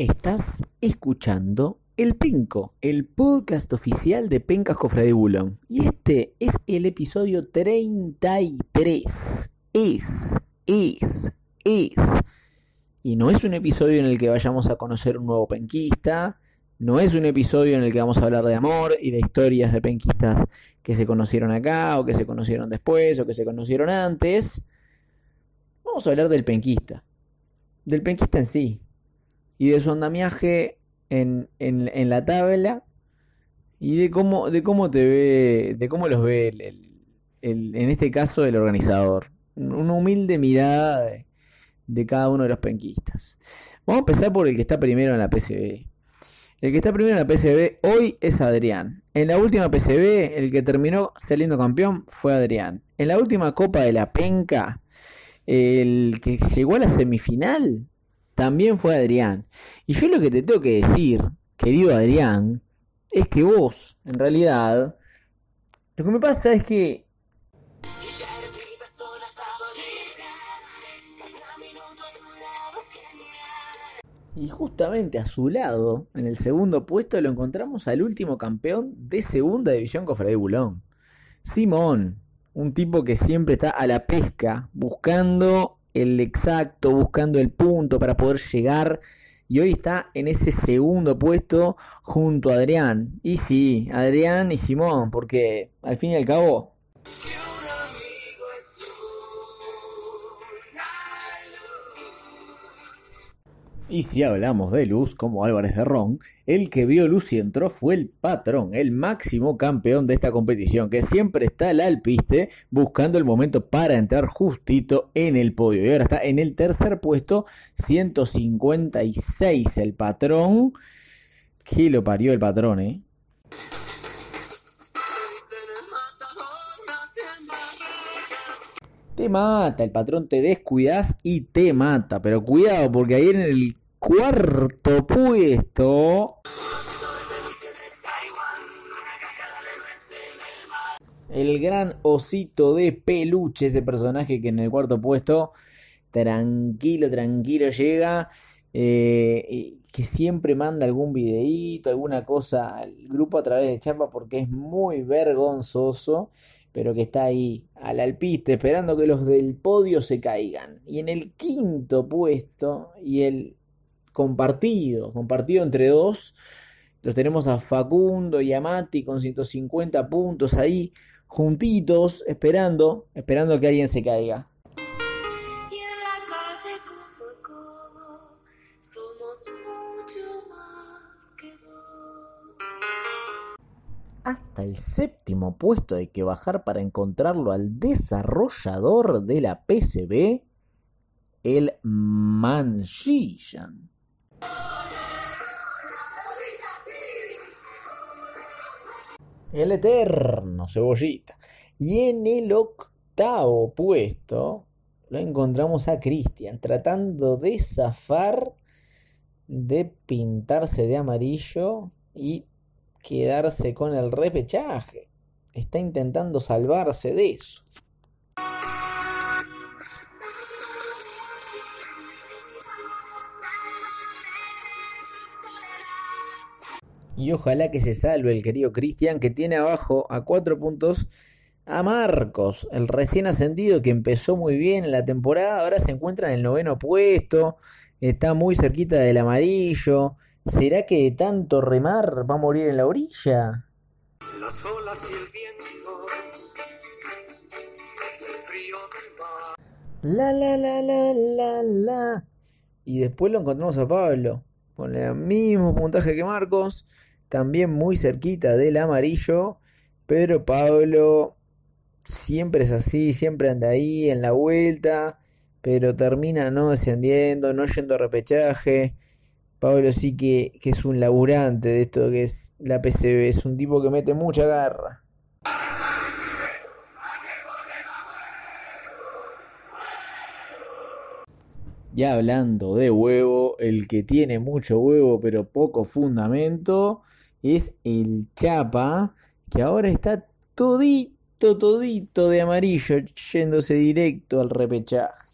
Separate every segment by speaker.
Speaker 1: Estás escuchando El Penco, el podcast oficial de Pencas Cofre. Y este es el episodio 33. Es, es, es. Y no es un episodio en el que vayamos a conocer un nuevo penquista. No es un episodio en el que vamos a hablar de amor y de historias de penquistas que se conocieron acá o que se conocieron después o que se conocieron antes. Vamos a hablar del penquista. Del penquista en sí, y de su andamiaje en, en, la tabla y de cómo, de cómo te ve, de cómo los ve el, en este caso el organizador. Una humilde mirada de, de, cada uno de los penquistas. Vamos a empezar por el que está primero en la PCB. El que está primero en la PCB hoy es Adrián. En la última PCB, el que terminó saliendo campeón fue Adrián. En la última Copa de la Penca, el que llegó a la semifinal también fue Adrián. Y yo lo que te tengo que decir, querido Adrián, es que vos, en realidad, lo que me pasa es que... Y justamente a su lado, en el segundo puesto, lo encontramos al último campeón de segunda división Cofre de Bulón. Simón, un tipo que siempre está a la pesca, buscando el exacto, buscando el punto para poder llegar. Y hoy está en ese segundo puesto junto a Adrián. Y sí, Adrián y Simón, porque al fin y al cabo Y si hablamos de luz, como Álvarez de Ron, el que vio luz y entró fue el patrón, el máximo campeón de esta competición, que siempre está al alpiste buscando el momento para entrar justito en el podio. Y ahora está en el tercer puesto, 156 el patrón. Que lo parió el patrón, eh. Te mata, el patrón te descuidas y te mata. Pero cuidado, porque ahí en el cuarto puesto. El gran osito de peluche, ese personaje que en el cuarto puesto, tranquilo, tranquilo llega. Eh, que siempre manda algún videíto, alguna cosa al grupo a través de Chapa porque es muy vergonzoso, pero que está ahí al alpiste esperando que los del podio se caigan. Y en el quinto puesto, y el compartido, compartido entre dos. Los tenemos a Facundo y a Mati con 150 puntos ahí, juntitos, esperando, esperando que alguien se caiga. Hasta el séptimo puesto hay que bajar para encontrarlo al desarrollador de la PCB, el Manchillan. El eterno cebollita. Y en el octavo puesto lo encontramos a Cristian tratando de zafar de pintarse de amarillo y quedarse con el repechaje. Está intentando salvarse de eso. Y ojalá que se salve el querido Cristian que tiene abajo a cuatro puntos a Marcos, el recién ascendido que empezó muy bien en la temporada, ahora se encuentra en el noveno puesto, está muy cerquita del amarillo. ¿Será que de tanto remar va a morir en la orilla? Las olas y el viento, el frío La la la la la la. Y después lo encontramos a Pablo, con el mismo puntaje que Marcos, también muy cerquita del amarillo. Pedro Pablo siempre es así, siempre anda ahí en la vuelta, pero termina no descendiendo, no yendo a repechaje. Pablo sí que, que es un laburante de esto que es la PCB, es un tipo que mete mucha garra. Ya hablando de huevo, el que tiene mucho huevo pero poco fundamento es el Chapa, que ahora está todito, todito de amarillo, yéndose directo al repechaje.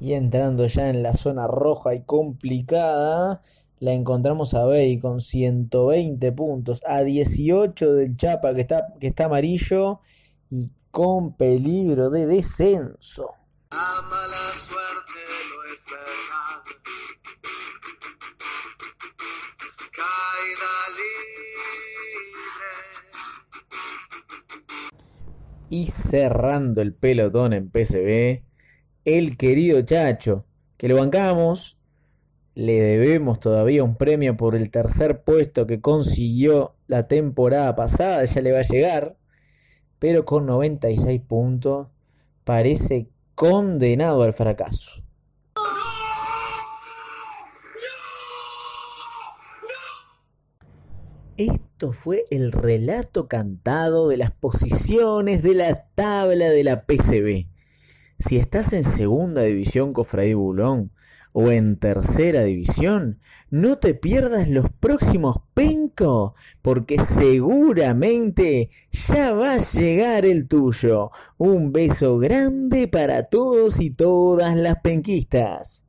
Speaker 1: Y entrando ya en la zona roja y complicada, la encontramos a Bay con 120 puntos, a 18 del Chapa que está, que está amarillo y con peligro de descenso. La mala suerte no es verdad. Caída libre. Y cerrando el pelotón en PCB, el querido Chacho, que lo bancamos, le debemos todavía un premio por el tercer puesto que consiguió la temporada pasada, ya le va a llegar, pero con 96 puntos parece condenado al fracaso. Esto fue el relato cantado de las posiciones de la tabla de la PCB. Si estás en segunda división Cofradí Bulón o en tercera división, no te pierdas los próximos Penco, porque seguramente ya va a llegar el tuyo. Un beso grande para todos y todas las penquistas.